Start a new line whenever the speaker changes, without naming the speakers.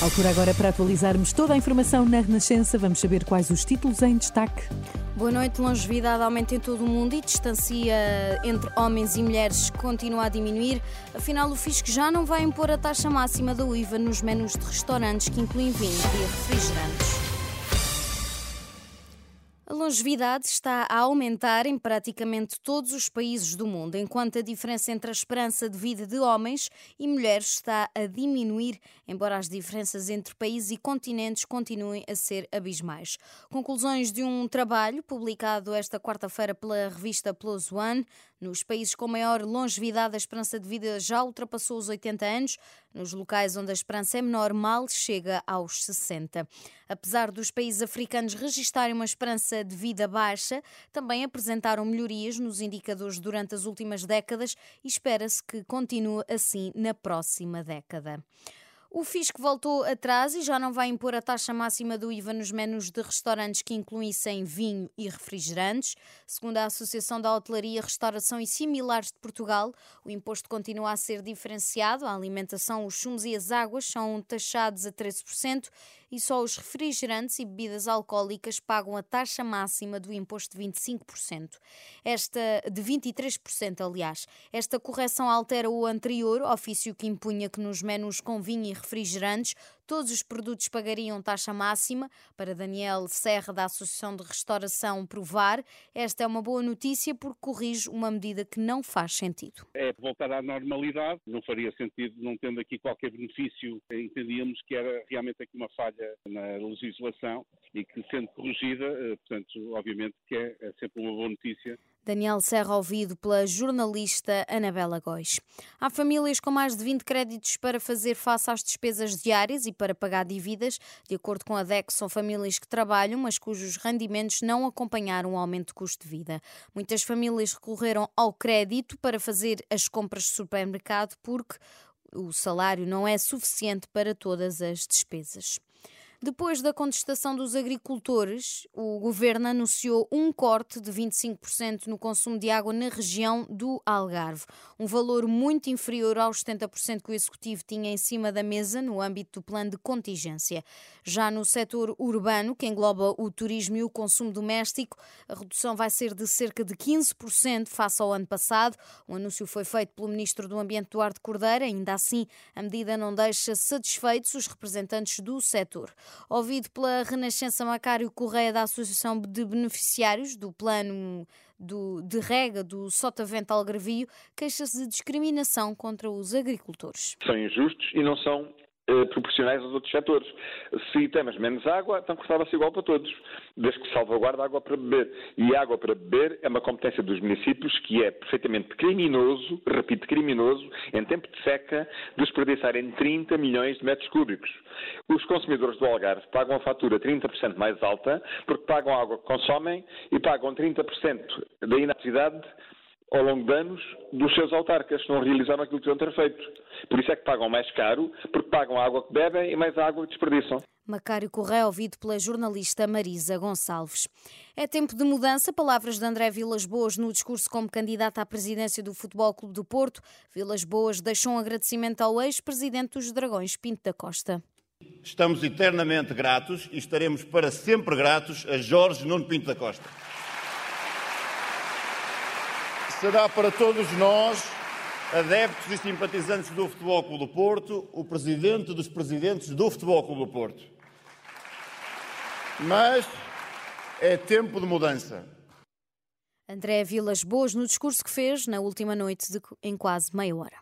Altura agora para atualizarmos toda a informação na Renascença. Vamos saber quais os títulos em destaque.
Boa noite. Longevidade aumenta em todo o mundo e distancia entre homens e mulheres continua a diminuir. Afinal, o fisco já não vai impor a taxa máxima da UIVA nos menus de restaurantes que incluem vinhos e refrigerantes. Longevidade está a aumentar em praticamente todos os países do mundo, enquanto a diferença entre a esperança de vida de homens e mulheres está a diminuir, embora as diferenças entre países e continentes continuem a ser abismais. Conclusões de um trabalho publicado esta quarta-feira pela revista Plus One nos países com maior longevidade, a esperança de vida já ultrapassou os 80 anos. Nos locais onde a esperança é menor, mal chega aos 60. Apesar dos países africanos registarem uma esperança de vida baixa, também apresentaram melhorias nos indicadores durante as últimas décadas e espera-se que continue assim na próxima década. O fisco voltou atrás e já não vai impor a taxa máxima do IVA nos menus de restaurantes que incluíssem vinho e refrigerantes. Segundo a Associação da Hotelaria, Restauração e Similares de Portugal, o imposto continua a ser diferenciado. A alimentação, os sumos e as águas são taxados a 13% e só os refrigerantes e bebidas alcoólicas pagam a taxa máxima do imposto de 25%. Esta de 23%, aliás. Esta correção altera o anterior ofício que impunha que nos menus com vinho e refrigerantes todos os produtos pagariam taxa máxima. Para Daniel Serra, da Associação de Restauração Provar, esta é uma boa notícia porque corrige uma medida que não faz sentido.
É voltar à normalidade, não faria sentido, não tendo aqui qualquer benefício, entendíamos que era realmente aqui uma falha na legislação e que, sendo corrigida, eh, portanto, obviamente que é, é sempre uma boa notícia
Daniel Serra, ouvido pela jornalista Anabela Góis. Há famílias com mais de 20 créditos para fazer face às despesas diárias e para pagar dívidas. De acordo com a DEC, são famílias que trabalham, mas cujos rendimentos não acompanharam o aumento de custo de vida. Muitas famílias recorreram ao crédito para fazer as compras de supermercado porque o salário não é suficiente para todas as despesas. Depois da contestação dos agricultores, o governo anunciou um corte de 25% no consumo de água na região do Algarve, um valor muito inferior aos 70% que o executivo tinha em cima da mesa no âmbito do plano de contingência. Já no setor urbano, que engloba o turismo e o consumo doméstico, a redução vai ser de cerca de 15% face ao ano passado. O anúncio foi feito pelo ministro do Ambiente Eduardo Cordeiro. Ainda assim, a medida não deixa satisfeitos os representantes do setor. Ouvido pela Renascença Macário Correia da Associação de Beneficiários do Plano do, de Rega do Sotavento Algarvio, queixa-se de discriminação contra os agricultores.
São injustos e não são proporcionais aos outros setores. Se temos menos água, então cortava-se igual para todos, desde que salvaguarda água para beber. E água para beber é uma competência dos municípios que é perfeitamente criminoso, repito, criminoso, em tempo de seca, desperdiçarem 30 milhões de metros cúbicos. Os consumidores do Algarve pagam a fatura 30% mais alta, porque pagam a água que consomem e pagam 30% da inatividade ao longo de anos dos seus autarcas, não realizaram aquilo que deviam ter feito. Por isso é que pagam mais caro, porque pagam a água que bebem e mais a água que desperdiçam.
Macário Correia, ouvido pela jornalista Marisa Gonçalves. É tempo de mudança, palavras de André Vilas Boas no discurso como candidato à presidência do Futebol Clube do Porto. Vilas Boas deixou um agradecimento ao ex-presidente dos Dragões, Pinto da Costa.
Estamos eternamente gratos e estaremos para sempre gratos a Jorge Nuno Pinto da Costa será para todos nós, adeptos e simpatizantes do Futebol Clube do Porto, o presidente dos presidentes do Futebol Clube do Porto. Mas é tempo de mudança.
André Vilas Boas no discurso que fez na última noite de, em quase meia hora.